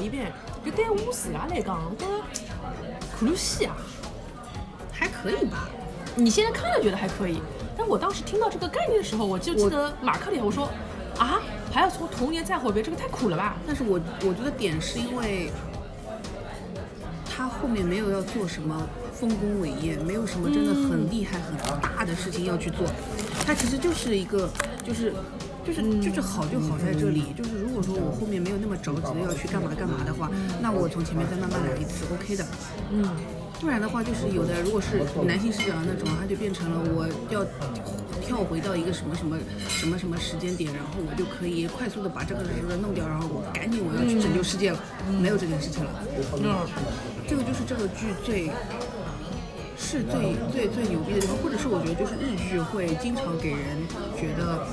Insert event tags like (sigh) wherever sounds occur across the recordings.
一遍，就对我自家来讲，我觉得可鲁西啊，还可以吧。你现在看了觉得还可以，但我当时听到这个概念的时候，我就记得马克里，我说啊，还要从童年再活一遍，这个太苦了吧？但是我我觉得点是因为他后面没有要做什么丰功伟业，没有什么真的很厉害、很大的事情要去做，他其实就是一个就是。就是就是好就好在这里，就是如果说我后面没有那么着急的要去干嘛干嘛的话，那我从前面再慢慢来一次，OK 的。嗯，不然的话，就是有的如果是男性视角的那种，他就变成了我要跳回到一个什么什么什么什么时间点，然后我就可以快速的把这个这个弄掉，然后我赶紧我要去拯救世界了，没有这件事情了。嗯，这个就是这个剧最是最最最牛逼的地方，或者是我觉得就是日剧会经常给人觉得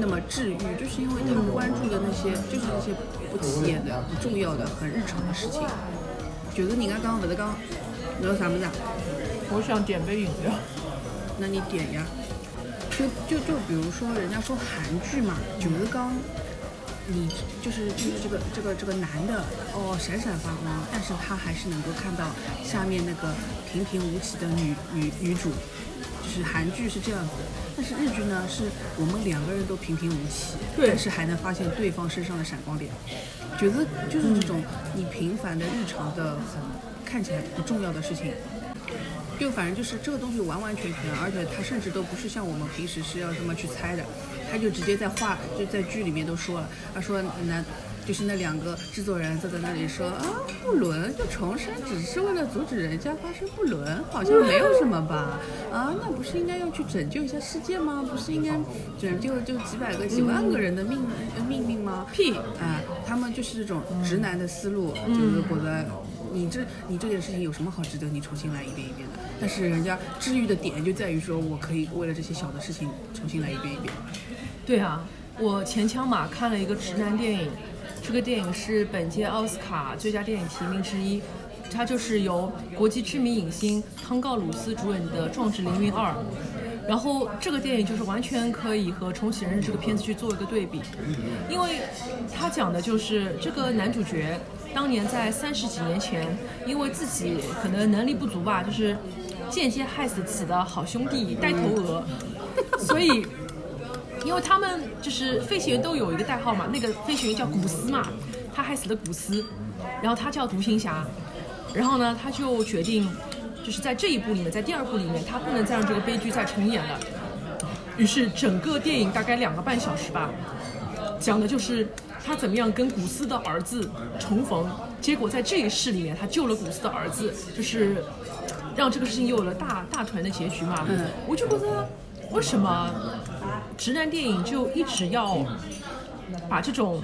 那么治愈，就是因为他们关注的那些就是那些不起眼的、不重要的、很日常的事情。就是人家刚不是讲你要啥么子啊？我想点杯饮料。那你点呀。就就就比如说，人家说韩剧嘛，就是刚你就是就是这个这个这个男的哦闪闪发光，但是他还是能够看到下面那个平平无奇的女女女主，就是韩剧是这样子的。但是日剧呢，是我们两个人都平平无奇，对但是还能发现对方身上的闪光点。觉得就是这种你平凡的日常的很看起来不重要的事情，就反正就是这个东西完完全全，而且它甚至都不是像我们平时是要这么去猜的，他就直接在话就在剧里面都说了，他说那就是那两个制作人坐在那里说啊不伦就重生只是为了阻止人家发生不伦，好像没有什么吧？啊那不是应该要去拯救一下世界吗？不是应该拯救就几百个几万个人的命呃命运吗？屁啊，他们就是这种直男的思路，就是觉得你这你这件事情有什么好值得你重新来一遍一遍的？但是人家治愈的点就在于说我可以为了这些小的事情重新来一遍一遍。对啊，我前枪马看了一个直男电影，这个电影是本届奥斯卡最佳电影提名之一，它就是由国际知名影星汤告鲁斯主演的《壮志凌云二》。然后这个电影就是完全可以和《重启人生》这个片子去做一个对比，因为他讲的就是这个男主角当年在三十几年前，因为自己可能能力不足吧，就是间接害死自己的好兄弟呆头鹅，所以因为他们就是飞行员都有一个代号嘛，那个飞行员叫古斯嘛，他害死了古斯，然后他叫独行侠，然后呢，他就决定就是在这一部里面，在第二部里面，他不能再让这个悲剧再重演了。于是整个电影大概两个半小时吧，讲的就是他怎么样跟古斯的儿子重逢，结果在这一世里面，他救了古斯的儿子，就是让这个事情有了大大团的结局嘛。嗯我就觉得为什么直男电影就一直要把这种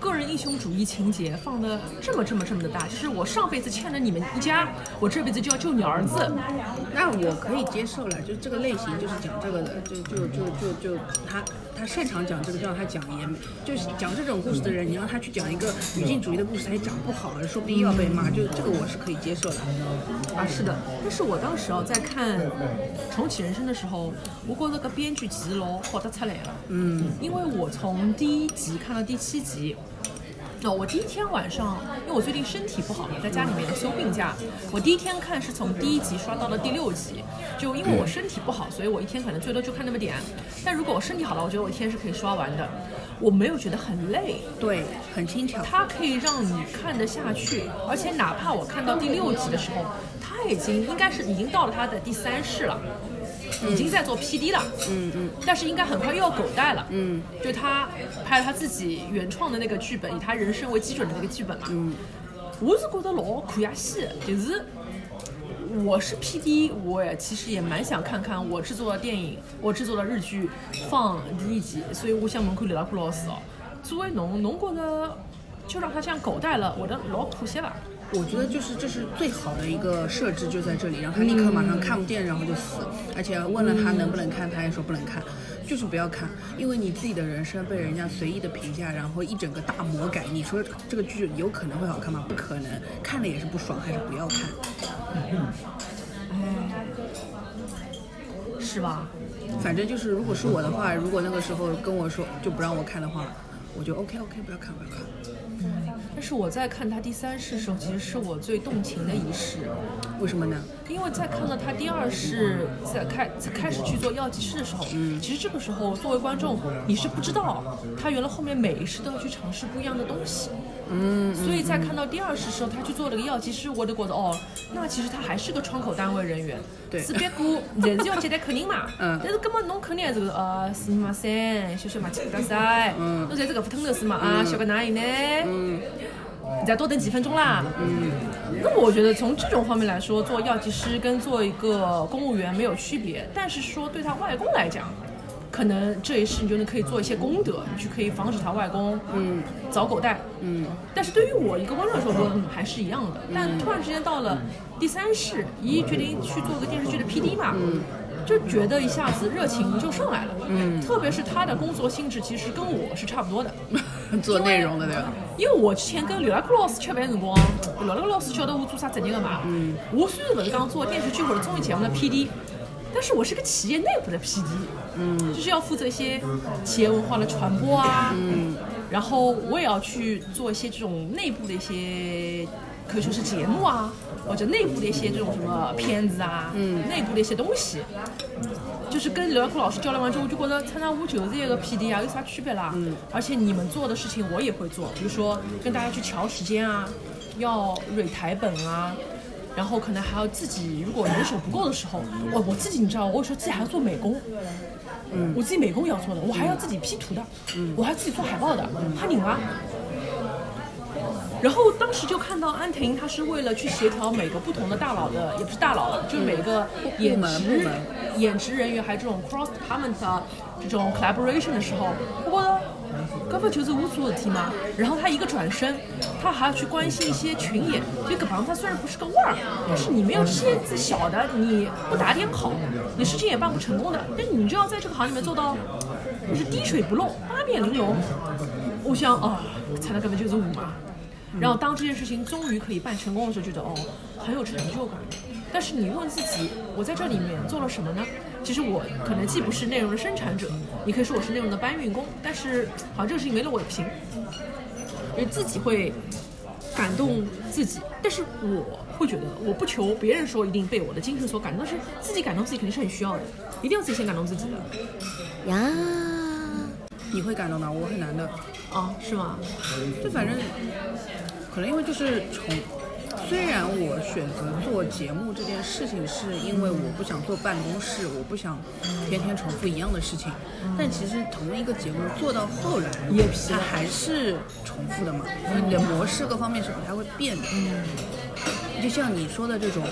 个人英雄主义情节放的这么这么这么的大？就是我上辈子欠了你们一家，我这辈子就要救你儿子。那我可以接受了，就这个类型就是讲这个的，就就就就就他他擅长讲这个，就让他讲也没，就是讲这种故事的人，你让他去讲一个女性主义的故事，他也讲不好，说不定要被骂，就这个我是可以接受的。啊，是的，但是我当时哦在看《重启人生》的时候，我觉得个编剧其实老好得出来了。嗯，因为我从第一集看到第七集。那我第一天晚上，因为我最近身体不好嘛，在家里面休病假。我第一天看是从第一集刷到了第六集，就因为我身体不好，所以我一天可能最多就看那么点。但如果我身体好了，我觉得我一天是可以刷完的，我没有觉得很累。对，很轻巧。它可以让你看得下去，而且哪怕我看到第六集的时候，它已经应该是已经到了它的第三世了，已经在做 PD 了，嗯嗯但是应该很快又要狗带了，嗯，就他拍了他自己原创的那个剧本，以他人生为基准的那个剧本嘛，嗯，我是觉得老可呀戏，就是。我是 PD，我也其实也蛮想看看我制作的电影，我制作的日剧放第一集，所以我想问看刘老师老师哦，作为侬，侬觉得就让他这样狗带了，我的老可惜了。我觉得就是这是最好的一个设置就在这里，让他立刻马上看不见，然后就死。而且问了他能不能看，他也说不能看，就是不要看，因为你自己的人生被人家随意的评价，然后一整个大魔改，你说这个剧有可能会好看吗？不可能，看了也是不爽，还是不要看。是吧？反正就是，如果是我的话，如果那个时候跟我说就不让我看的话，我就 OK OK，不要看不要看。但是我在看他第三世的时候，其实是我最动情的一世，为什么呢？因为在看到他第二世在开在开始去做药剂师的时候，嗯，其实这个时候作为观众你是不知道他原来后面每一世都要去尝试不一样的东西，嗯，所以在看到第二世的时候，他去做了个药剂师，我就觉得哦，那其实他还是个窗口单位人员。对只不过侪是要接待客人嘛。嗯但是根本侬肯定还是个呃，すみません，少々お待ちください。嗯侬侪是搿副吞头是嘛？啊，小个哪里呢？嗯你再多等几分钟啦。嗯，那我觉得从这种方面来说，做药剂师跟做一个公务员没有区别，但是说对他外公来讲， 可能这一世你就能可以做一些功德，你去可以防止他外公嗯找狗带。嗯但是对于我一个观众来说，我觉得嗯还是一样的。但突然之间到了第三世，一决定去做个电视剧的 PD 嘛，就觉得一下子热情就上来了。嗯，特别是他的工作性质其实跟我是差不多的。(laughs) 做内容的对吧？因为我之前跟刘亚克老师吃饭辰光，刘亚克老师晓得我做啥职业的嘛。嗯。我虽然不是讲做电视剧或者综艺节目的 PD，但是我是个企业内部的 PD。嗯。就是要负责一些企业文化的传播啊。嗯。然后我也要去做一些这种内部的一些，可以说是节目啊，或者内部的一些这种什么片子啊，嗯，内部的一些东西。就是跟刘亚库老师交流完之后，我就觉得，参加我就是一个 PD 啊，有啥区别啦？嗯，而且你们做的事情我也会做，比如说跟大家去调时间啊，要蕊台本啊，然后可能还要自己，如果人手不够的时候，我我自己你知道，我有时候自己还要做美工。嗯，我自己美工也要做的，我还要自己 P 图的，嗯，我还要自己做海报的，怕拧啊。然后当时就看到安婷，她是为了去协调每个不同的大佬的，也不是大佬了，就是每个演部门部职门演职人员，还有这种 cross department 啊这种 collaboration 的时候，我觉得。搿不就是我做的事体吗？然后他一个转身，他还要去关心一些群演。就搿行他虽然不是个腕儿，但是你没有蝎子小的，你不打点好，你事情也办不成功的。但你就要在这个行里面做到，就是滴水不漏，八面玲珑。我想啊，才能根本就是我嘛。然后当这件事情终于可以办成功的时候，觉得哦，很有成就感。但是你问自己，我在这里面做了什么呢？其实我可能既不是内容的生产者，你可以说我是内容的搬运工，但是好像这个事情没了我也不行，因为自己会感动自己。但是我会觉得，我不求别人说一定被我的精神所感动，但是自己感动自己肯定是很需要的，一定要自己先感动自己的呀，你会感动吗，我很难的。啊，是吗？就反正可能因为就是从，虽然我选择做节目这件事情，是因为我不想坐办公室，我不想天天重复一样的事情，但其实同一个节目做到后来，也它还是重复的嘛，你的模式各方面是不太会变的。就像你说的这种。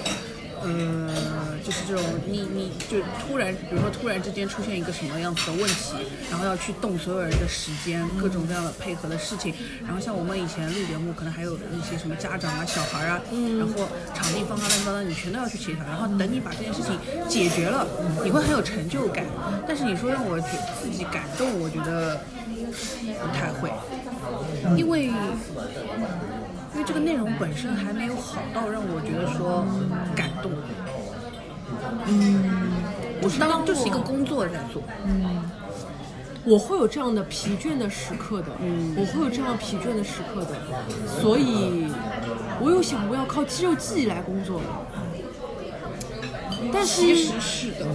呃，就是这种你你就突然，比如说突然之间出现一个什么样子的问题，然后要去动所有人的时间，各种各样的配合的事情。然后像我们以前录节目，可能还有一些什么家长啊、小孩啊，然后场地方啊乱七八糟，你全都要去协调。然后等你把这件事情解决了，你会很有成就感。但是你说让我觉自己感动，我觉得不太会，因为。因为这个内容本身还没有好到让我觉得说感动。嗯，我是当就是一个工作在做。嗯。我会有这样的疲倦的时刻的，嗯，我会有这样疲倦的时刻的，所以我有想过要靠肌肉记忆来工作的，但是其实是的，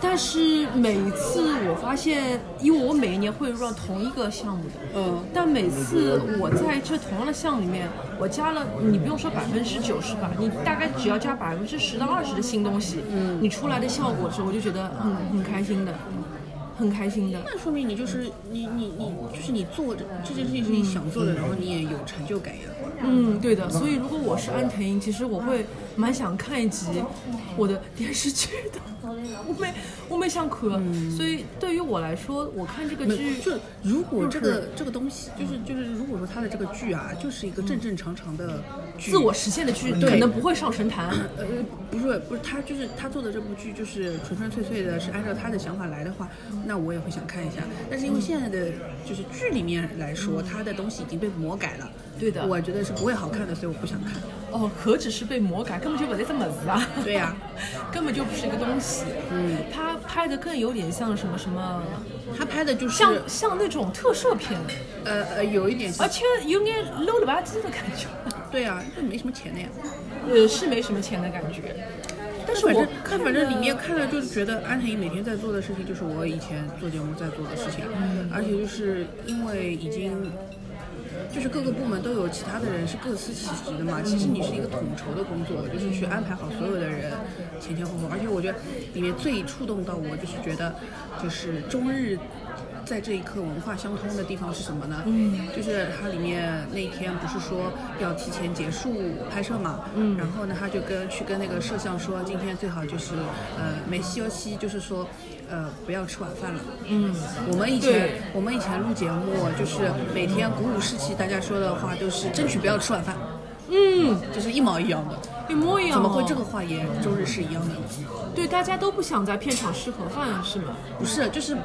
但是每一次我发现，因为我每一年会 run 同一个项目的，嗯但每次我在这同样的项目里面，我加了，你不用说百分之九十吧，你大概只要加百分之十到二十的新东西，嗯，你出来的效果是，我就觉得很很开心的，很开心的。那说明你就是你你你就是你做这这件事情是你想做的，然后你也有成就感呀。嗯，对的。所以如果我是安藤樱，其实我会蛮想看一集我的电视剧的。我没我没想看，所以对于我来说，我看这个剧就如果这就个这个东西，就是就是如果说他的这个剧啊，就是一个正正常常的剧，自我实现的剧，对可能不会上神坛。呃，不是不是，他就是他做的这部剧就是纯纯粹粹的，是按照他的想法来的话，那我也会想看一下。但是因为现在的就是剧里面来说，他的东西已经被魔改了，对的我觉得是不会好看的，所以我不想看。哦，何止是被魔改，根本就不是这么子啊！对呀 (laughs) 根本就不是一个东西。嗯，他拍的更有点像什么什么，他拍的就是像像那种特摄片，呃呃有一点而，且有点 low 了吧唧的感觉。对啊，就没什么钱的呀。呃，是没什么钱的感觉。但是我看，反正里面看了就是觉得安藤樱每天在做的事情，就是我以前做节目在做的事情，而且就是因为已经。就是各个部门都有其他的人是各司其职的嘛，其实你是一个统筹的工作，就是去安排好所有的人前前后后。而且我觉得里面最触动到我，就是觉得就是中日在这一刻文化相通的地方是什么呢？嗯，就是它里面那天不是说要提前结束拍摄嘛，嗯，然后呢他就跟去跟那个摄像说，今天最好就是呃没休息，就是说呃不要吃晚饭了。嗯，我们以前我们以前录节目就是每天鼓舞士气，大家说的话都是争取不要吃晚饭，嗯，就是一毛一样的。一模一样、哦。怎么会这个？话也周日是一样的？对，大家都不想在片场吃盒饭是吗？不是，就是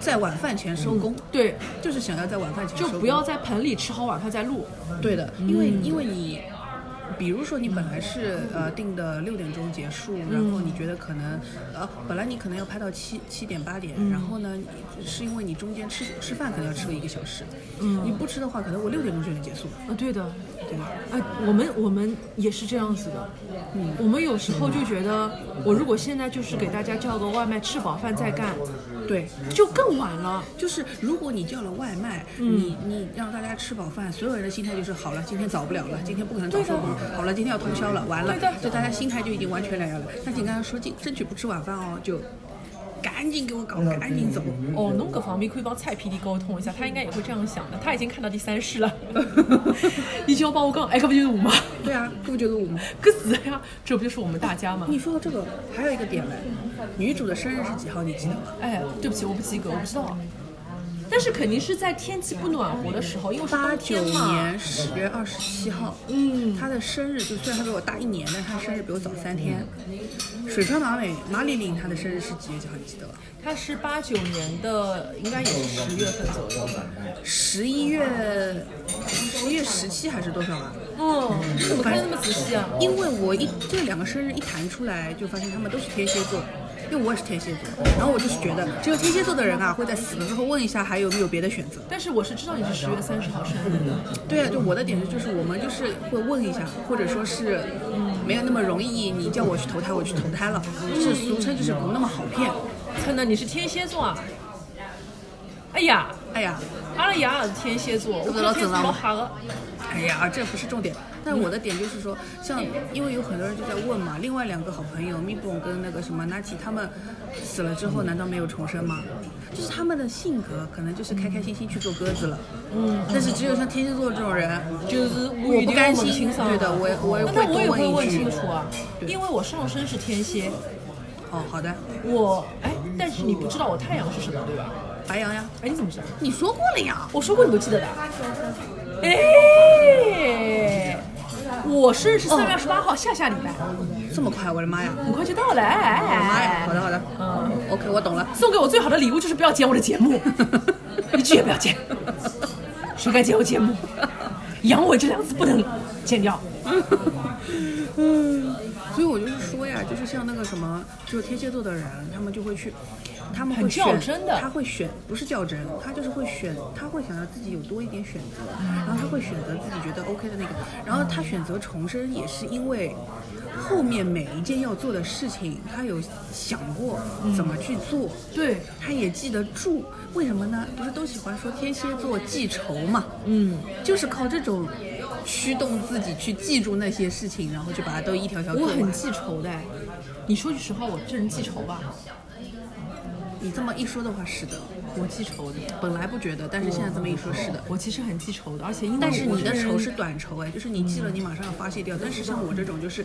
在晚饭前收工，对，就是想要在晚饭前收工。就不要在盆里吃好晚饭再录。对的，因为因为你，比如说你本来是呃定的六点钟结束，然后你觉得可能呃本来你可能要拍到七七点八点，然后呢你是因为你中间吃吃饭可能要吃个一个小时，嗯，你不吃的话，可能我六点钟就能结束了，啊，对的，对吧？哎，我们我们也是这样子的，嗯，我们有时候就觉得，我如果现在就是给大家叫个外卖，吃饱饭再干，对。就更晚了。就是如果你叫了外卖，你你让大家吃饱饭，所有人的心态就是好了，今天早不了了，今天不可能早收工，好了，今天要通宵了，完了就大家心态就已经完全两样了。但是你刚刚说争争取不吃晚饭哦，就赶紧给我搞，赶紧走。哦，侬各方面可以帮蔡 PD 沟通一下，他应该也会这样想的。他已经看到第三世了，(laughs) 你就要帮我讲，哎，可不就是我吗？对啊，这不就是我们？(laughs) 可死呀，这不就是我们大家吗？你说到这个，还有一个点嘞，女主的生日是几号？你记得吗？哎，对不起，我不及格，我不知道。但是肯定是在天气不暖和的时候，因为八九。年十月二十七号，嗯，他的生日就虽然他比我大一年，但他生日比我早三天。水川麻美马里琳他的生日是几月几号？你记得吧？他是八九年的，应该也是十月份左右吧。十一月，十一月十七还是多少啊？哦，你，怎么看得那么仔细啊？因为我一这两个生日一弹出来，就发现他们都是天蝎座，因为我也是天蝎座，然后我就是觉得只有天蝎座的人啊，会在死了之后问一下还有没有别的选择。但是我是知道你是十月三十号生日的。对啊，就我的点是，就是我们就是会问一下，或者说是，没有那么容易，你叫我去投胎，我去投胎了，就是俗称就是不那么好骗。真的你是天蝎座啊？哎呀，哎呀，阿拉爷也是天蝎座，我天蝎老整了吗老哈个。哎呀，这不是重点。但是我的点就是说，像因为有很多人就在问嘛，另外两个好朋友咪蹦跟那个什么 Nati 他们死了之后，难道没有重生吗？就是他们的性格可能就是开开心心去做鸽子了。嗯。但是只有像天蝎座这种人，就是我不甘心对的我也我也会我也会多问一句问清楚啊，因为我上升是天蝎，哦，好的，我哎，但是你不知道我太阳是什么对吧？白羊呀，哎，你怎么知道？你说过了呀。我说过你都记得的。哎，我生日是三月二十八号，下下礼拜，这么快，我的妈呀！很快就到了。哎，我的妈呀！好的好的，嗯，，OK，我懂了。送给我最好的礼物就是不要剪我的节目，(laughs) 一句也不要剪。谁敢剪我节目？阳痿这两个字不能剪掉。(laughs) 嗯所以我就是说呀，就是像那个什么，就是天蝎座的人，他们就会去，他们会选较真的他会选，不是较真，他就是会选，他会想要自己有多一点选择，然后他会选择自己觉得 OK 的那个，然后他选择重生也是因为后面每一件要做的事情，他有想过怎么去做，对，他也记得住，为什么呢？不是都喜欢说天蝎座记仇嘛？嗯，就是靠这种驱动自己去记住那些事情，然后就把它都一条条。我很记仇的。你说句实话，我这人记仇吧？你这么一说的话，是的。我记仇的，本来不觉得，但是现在这么一说，是的。我其实很记仇的，而且因为但是你的仇是短仇哎，就是你记了，你马上要发泄掉。但是像我这种，就是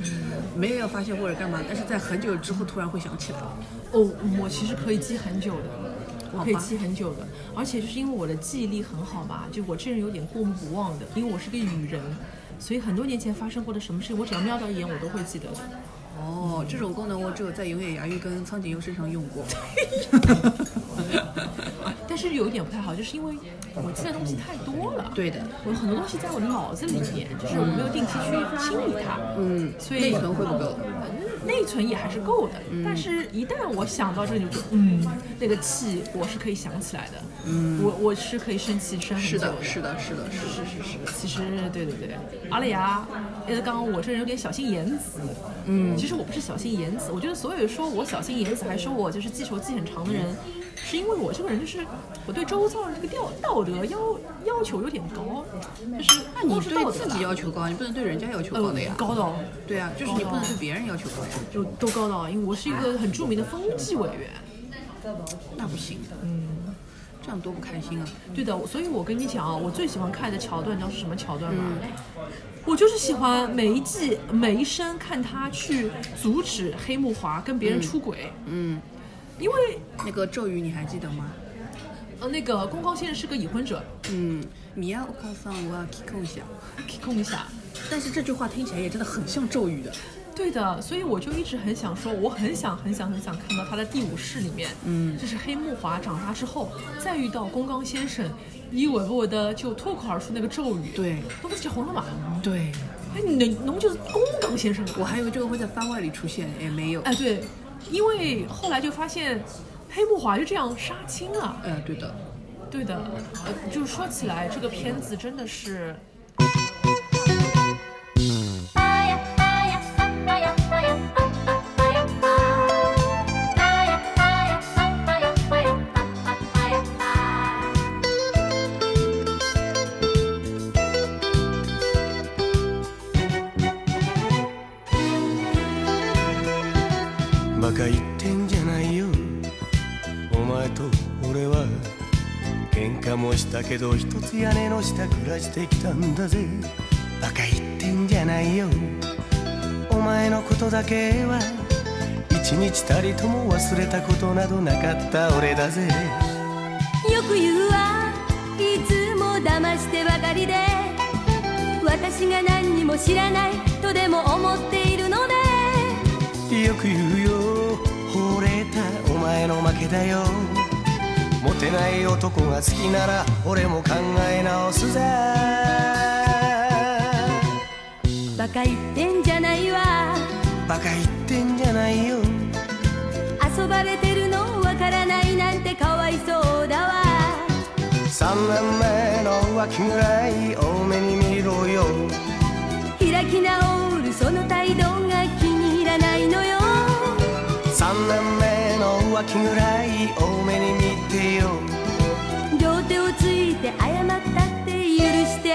没有要发泄或者干嘛，但是在很久之后突然会想起来。哦，我其实可以记很久的，我可以记很久的，而且就是因为我的记忆力很好吧，就我这人有点过目不忘的，因为我是个语人，所以很多年前发生过的什么事情，我只要瞄到一眼，我都会记得的。哦，这种功能我只有在永野芽郁跟苍井优身上用过。(laughs) 但是有一点不太好，就是因为我记得东西太多了，对的，我有很多东西在我的脑子里面，就是我没有定期去清理它，嗯，所以内存会不够。内存也还是够的，但是一旦我想到这里，就嗯，那个气我是可以想起来的，嗯，我我是可以生气生很是的，是的，是的，是的，是是是是，其实对对对，阿丽呀，呃，刚刚我这人有点小心眼子，嗯，其实我不是小心眼子，我觉得所有说我小心眼子，还说我就是记仇记很长的人，是因为我这个人就是我对周遭的这个道道德要要求有点高，就是那你是对自己要求高，你不能对人家要求高的呀呃。高到对啊，就是你不能对别人要求高呀，就都高到，因为我是一个很著名的风纪委员。那不行。嗯，这样多不开心啊。对的，所以我跟你讲啊，我最喜欢看的桥段，你知道是什么桥段吗？我就是喜欢每一季每一生看他去阻止黑木华跟别人出轨，嗯，因为那个咒语你还记得吗？呃那个宫高先生是个已婚者，嗯，米亚お母さんは聞こ一下。控一下。但是这句话听起来也真的很像咒语的。 对的，所以我就一直很想说，我很想很想很想看到他在第五世里面，嗯，就是黑木华长大之后再遇到宫冈先生，一吻不吻的就脱口而出那个咒语，对那不是结婚了嘛？对，哎，侬侬就是宫冈先生啊。我还以为这个会在番外里出现，也没有。哎，对，因为后来就发现黑木华就这样杀青了。呃，对的。对的，呃，就是说起来，这个片子真的是，けど一つ屋根の下暮らしてきたんだぜ。バカ言ってんじゃないよ。お前のことだけは一日たりとも忘れたことなどなかった。俺だぜ。よく言うわ。いつも騙してばかりで。私が何にも知らない。とでも思っているのねよく言うよ。惚れた。お前の負けだよモテない男が好きなら俺も考え直すぜ。バカ言ってんじゃないわ。バカ言ってんじゃないよ。遊ばれてるのわからないなんてかわいそうだわ。3年目の浮気ぐらい多めに見ろよ。開き直るその態度が気に入らないのよ。3年目の浮気ぐらい多めに見てよ許して